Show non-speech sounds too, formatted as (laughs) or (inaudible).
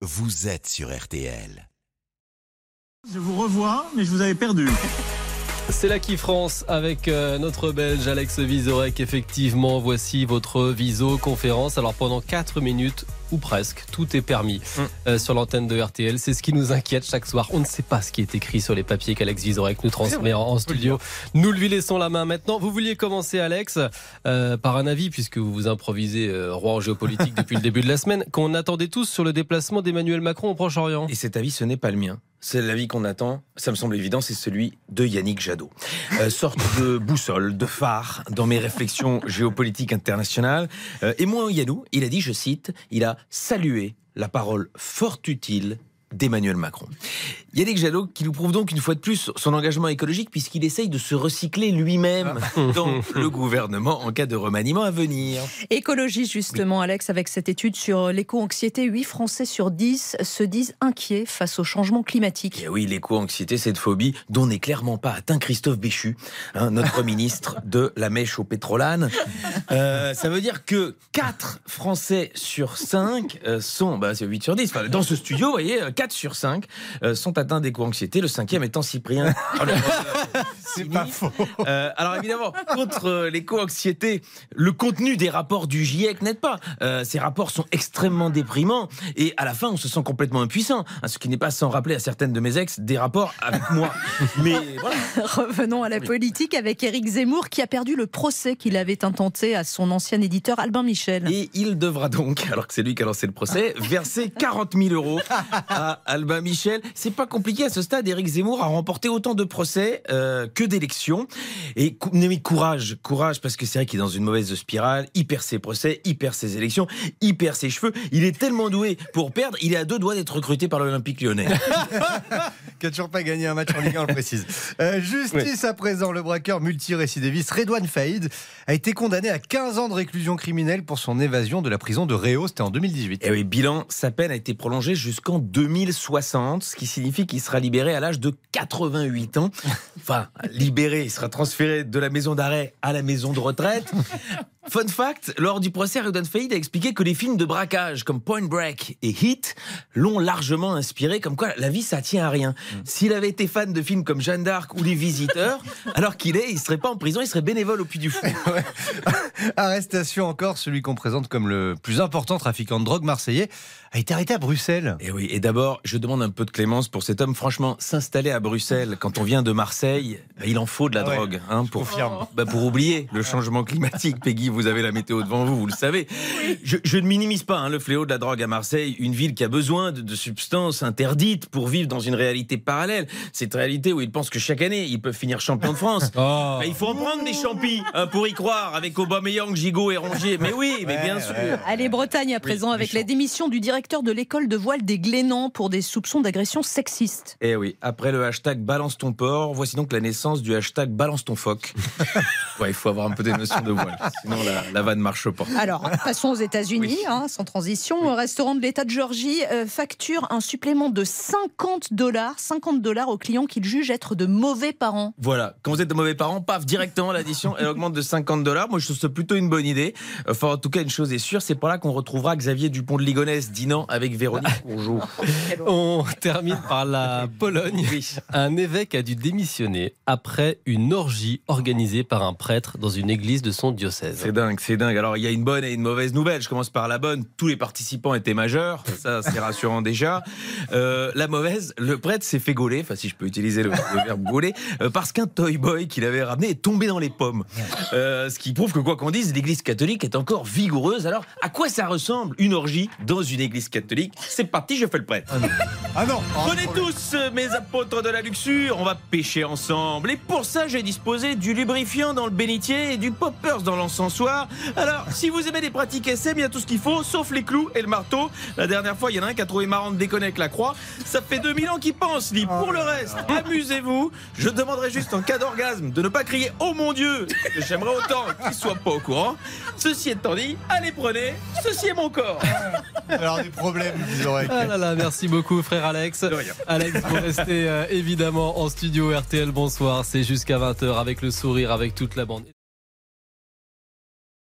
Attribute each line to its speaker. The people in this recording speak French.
Speaker 1: vous êtes sur RTL.
Speaker 2: Je vous revois, mais je vous avais perdu.
Speaker 3: C'est la qui France avec euh, notre Belge Alex Vizorek. Effectivement, voici votre viso-conférence. Alors pendant 4 minutes, ou presque, tout est permis euh, sur l'antenne de RTL. C'est ce qui nous inquiète chaque soir. On ne sait pas ce qui est écrit sur les papiers qu'Alex Vizorek nous transmet en, en studio. Nous lui laissons la main maintenant. Vous vouliez commencer, Alex, euh, par un avis, puisque vous vous improvisez euh, roi en géopolitique depuis le début de la semaine, qu'on attendait tous sur le déplacement d'Emmanuel Macron au Proche-Orient.
Speaker 4: Et cet avis, ce n'est pas le mien. C'est l'avis qu'on attend, ça me semble évident, c'est celui de Yannick Jadot. Euh, sorte de (laughs) boussole, de phare dans mes réflexions (laughs) géopolitiques internationales. Euh, et moi, Yannou, il a dit, je cite, il a salué la parole fort utile d'Emmanuel Macron. Yannick Jadot qui nous prouve donc une fois de plus son engagement écologique puisqu'il essaye de se recycler lui-même (laughs) dans le gouvernement en cas de remaniement à venir.
Speaker 5: Écologie, justement, Alex, avec cette étude sur l'éco-anxiété, 8 Français sur 10 se disent inquiets face au changement climatique.
Speaker 4: Et oui, l'éco-anxiété, cette phobie dont n'est clairement pas atteint Christophe Béchu, hein, notre ministre de la mèche au pétrolane. Euh, ça veut dire que 4 Français sur 5 euh, sont, bah, c'est 8 sur 10, enfin, dans ce studio, vous voyez, 4 sur 5 euh, sont atteints d'éco-anxiété, le cinquième étant Cyprien. (laughs) Oh,
Speaker 2: C'est pas faux.
Speaker 4: Euh, alors évidemment, contre euh, l'éco-anxiété, le contenu des rapports du GIEC n'aide pas. Euh, ces rapports sont extrêmement déprimants et à la fin, on se sent complètement impuissant. Hein, ce qui n'est pas sans rappeler à certaines de mes ex des rapports avec moi. (laughs) Mais voilà. (laughs)
Speaker 5: Revenons à la politique avec Éric Zemmour qui a perdu le procès qu'il avait intenté à son ancien éditeur Albin Michel.
Speaker 4: Et il devra donc, alors que c'est lui qui a lancé le procès, verser 40 000 euros à Albin Michel. C'est pas compliqué à ce stade. Éric Zemmour a remporté autant de procès euh, que d'élections. Et mais courage, courage, parce que c'est vrai qu'il est dans une mauvaise spirale. Il perd ses procès, il perd ses élections, il perd ses cheveux. Il est tellement doué pour perdre, il est à deux doigts d'être recruté par l'Olympique lyonnais. (laughs)
Speaker 6: qui a toujours pas gagné un match en Ligue 1, on le précise. Euh, justice à présent, le braqueur multirécidiviste Redouane Faïd a été condamné à 15 ans de réclusion criminelle pour son évasion de la prison de Réau, c'était en 2018.
Speaker 4: Et oui, bilan, sa peine a été prolongée jusqu'en 2060, ce qui signifie qu'il sera libéré à l'âge de 88 ans. Enfin, libéré, il sera transféré de la maison d'arrêt à la maison de retraite. Fun fact, lors du procès, Redouane Faïd a expliqué que les films de braquage comme Point Break et Hit l'ont largement inspiré, comme quoi la vie ça tient à rien. S'il avait été fan de films comme Jeanne d'Arc ou Les Visiteurs, (laughs) alors qu'il est, il serait pas en prison, il serait bénévole au Puy du Fou. (laughs)
Speaker 6: Arrestation encore, celui qu'on présente comme le plus important trafiquant de drogue marseillais a été arrêté à Bruxelles.
Speaker 4: Et oui, et d'abord, je demande un peu de clémence pour cet homme. Franchement, s'installer à Bruxelles quand on vient de Marseille, bah, il en faut de la
Speaker 6: Ah ouais,
Speaker 4: drogue hein, pour, bah, pour oublier le changement climatique. Peggy, vous avez la météo devant vous, vous le savez. Je, je ne minimise pas hein, le fléau de la drogue à Marseille, une ville qui a besoin de, de substances interdites pour vivre dans une réalité parallèle. Cette réalité où ils pensent que chaque année, ils peuvent finir champion de France. (laughs)
Speaker 3: Oh.
Speaker 4: Bah, il faut en prendre des champis hein, pour y croire, avec Aubameyang, Gigot et Rongier. Mais oui, mais bien sûr.
Speaker 5: Allez, Bretagne à présent avec la démission du directeur de l'école de voile des Glénans pour des soupçons d'agression sexiste.
Speaker 4: Eh oui, après le hashtag balance ton porc, voici donc la naissance du hashtag balance ton phoque. (laughs) ouais, il faut avoir un peu des notions de voile, sinon la, la vanne marche pas.
Speaker 5: Alors, passons aux États-Unis,
Speaker 4: Oui.
Speaker 5: hein, sans transition. Un restaurant de l'État de Géorgie euh, facture un supplément de 50 dollars, 50 dollars aux clients qu'il juge être de mauvais parents.
Speaker 4: Voilà, quand vous êtes de mauvais parents, paf, directement l'addition, elle augmente de 50 dollars. Moi, je trouve ça plutôt une bonne idée. Enfin, en tout cas, une chose est sûre, c'est par là qu'on retrouvera Xavier Dupont de Ligonnès dînant avec Véronique Courgeot.
Speaker 3: On termine par la Pologne. Un évêque a dû démissionner après une orgie organisée par un prêtre dans une église de son diocèse.
Speaker 4: C'est dingue, c'est dingue. Alors, il y a une bonne et une mauvaise nouvelle. Je commence par la bonne. Tous les participants étaient majeurs. (laughs) Ça, c'est rassurant déjà. Euh, la mauvaise, le prêtre s'est fait gauler, enfin, si je peux utiliser le, le verbe gauler, euh, parce qu'un toy boy qu'il avait ramené est tombé dans les pommes. Euh, ce qui prouve que, quoi qu'on dise, l'église catholique est encore vigoureuse. Alors, à quoi ça ressemble une orgie dans une église catholique? C'est parti, je fais le prêtre.
Speaker 6: Ah non
Speaker 4: Venez (laughs) tous, mes apôtres de la luxure, on va pêcher ensemble. Et pour ça, j'ai disposé du lubrifiant dans le bénitier et du poppers dans Alors, si vous aimez les pratiques SM, il y a tout ce qu'il faut, sauf les clous et le marteau. La dernière fois, il y en a un qui a trouvé marrant de déconner avec la croix. Ça fait 2000 ans qu'il pense, libre. Pour le reste, amusez-vous. Je demanderai juste en cas d'orgasme de ne pas crier « Oh mon Dieu !» que J'aimerais autant qu'il soit pas au courant. Ceci étant dit, allez prenez, ceci est mon corps.
Speaker 6: Alors des problèmes, vous aurez.
Speaker 3: Ah là là, merci beaucoup frère Alex.
Speaker 4: De rien.
Speaker 3: Alex, vous restez euh, évidemment en studio RTL. Bonsoir, c'est jusqu'à 20h avec le sourire, avec toute la bande.